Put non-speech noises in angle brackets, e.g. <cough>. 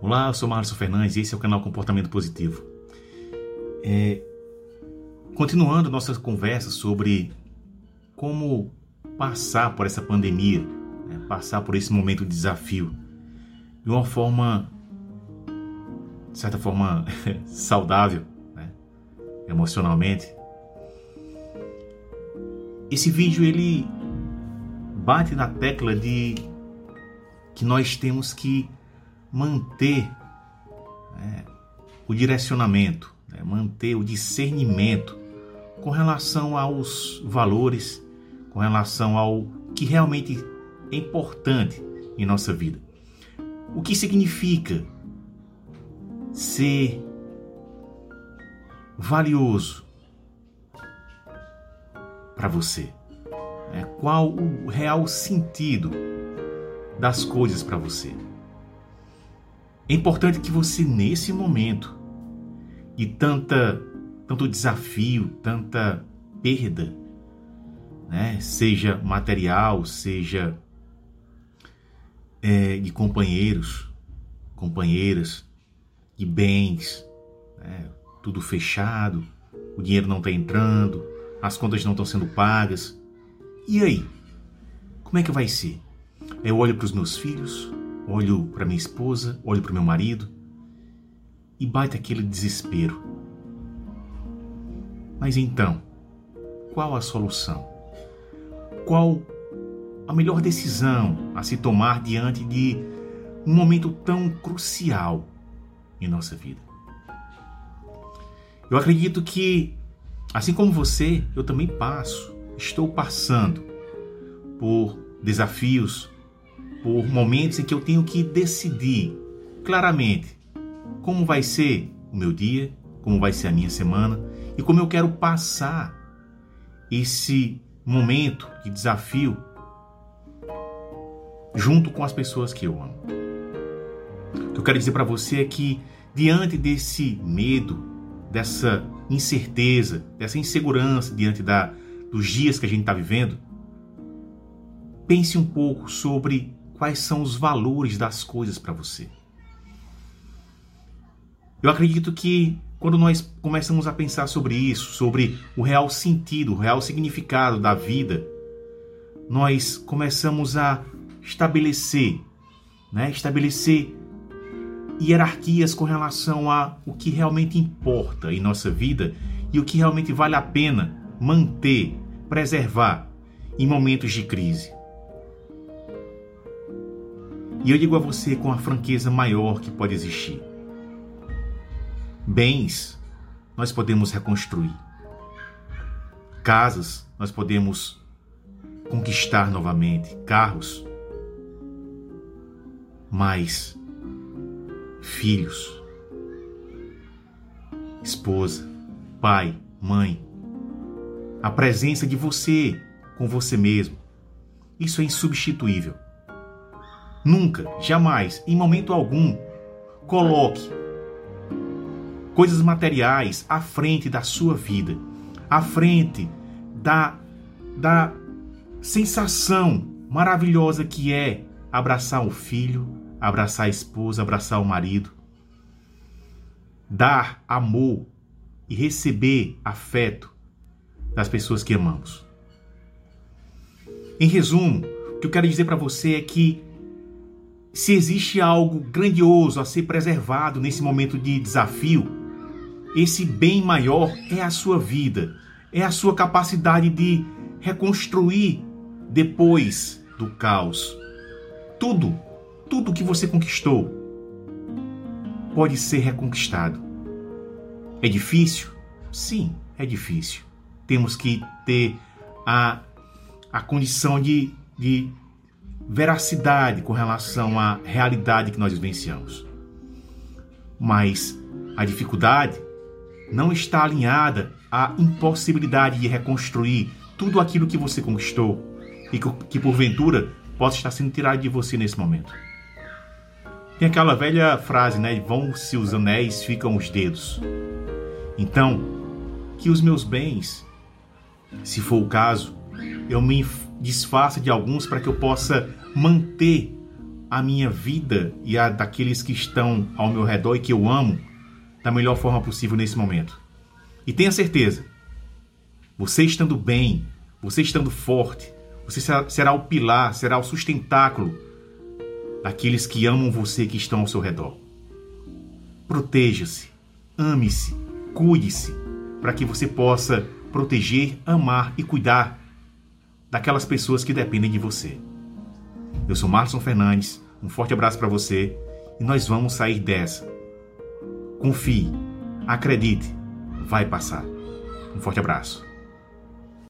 Olá, eu sou Márcio Fernandes e esse é o canal Comportamento Positivo. É, continuando nossa conversa sobre como passar por essa pandemia, né, passar por esse momento de desafio de uma forma, de certa forma, <laughs> saudável, né, emocionalmente. Esse vídeo ele bate na tecla de que nós temos que manter né, o direcionamento, né, manter o discernimento com relação aos valores, com relação ao que realmente é importante em nossa vida. O que significa ser valioso para você? É, qual o real sentido das coisas para você? É importante que você, nesse momento de tanta, tanto desafio, tanta perda, né? seja material, seja é, de companheiros, companheiras, de bens, né? tudo fechado, o dinheiro não está entrando, as contas não estão sendo pagas. E aí? Como é que vai ser? Eu olho para os meus filhos, olho para minha esposa, olho para meu marido e bate aquele desespero. Mas então, qual a solução? Qual a melhor decisão a se tomar diante de um momento tão crucial em nossa vida? Eu acredito que, assim como você, eu também passo, estou passando por desafios por momentos em que eu tenho que decidir claramente como vai ser o meu dia, como vai ser a minha semana e como eu quero passar esse momento de desafio junto com as pessoas que eu amo. O que eu quero dizer para você é que diante desse medo, dessa incerteza, dessa insegurança diante da, dos dias que a gente está vivendo, pense um pouco sobre quais são os valores das coisas para você. Eu acredito que quando nós começamos a pensar sobre isso, sobre o real sentido, o real significado da vida, nós começamos a estabelecer, né, estabelecer hierarquias com relação a o que realmente importa em nossa vida e o que realmente vale a pena manter, preservar em momentos de crise. E eu digo a você com a franqueza maior que pode existir: bens nós podemos reconstruir, casas nós podemos conquistar novamente, carros, mas filhos, esposa, pai, mãe, a presença de você com você mesmo, isso é insubstituível. Nunca, jamais, em momento algum, coloque coisas materiais à frente da sua vida, à frente da, da sensação maravilhosa que é abraçar o filho, abraçar a esposa, abraçar o marido, dar amor e receber afeto das pessoas que amamos. Em resumo, o que eu quero dizer para você é que se existe algo grandioso a ser preservado nesse momento de desafio, esse bem maior é a sua vida, é a sua capacidade de reconstruir depois do caos. Tudo, tudo que você conquistou pode ser reconquistado. É difícil? Sim, é difícil. Temos que ter a, a condição de, de veracidade com relação à realidade que nós vivenciamos. Mas a dificuldade não está alinhada à impossibilidade de reconstruir tudo aquilo que você conquistou e que, que porventura possa estar sendo tirado de você nesse momento. Tem aquela velha frase, né? Vão-se os anéis, ficam os dedos. Então, que os meus bens, se for o caso, eu me desfaça de alguns para que eu possa manter a minha vida e a daqueles que estão ao meu redor e que eu amo da melhor forma possível nesse momento. E tenha certeza, você estando bem, você estando forte, você será o pilar, será o sustentáculo daqueles que amam você que estão ao seu redor. Proteja-se, ame-se, cuide-se, para que você possa proteger, amar e cuidar daquelas pessoas que dependem de você. Eu sou Marlon Fernandes, um forte abraço para você e nós vamos sair dessa. Confie, acredite, vai passar. Um forte abraço.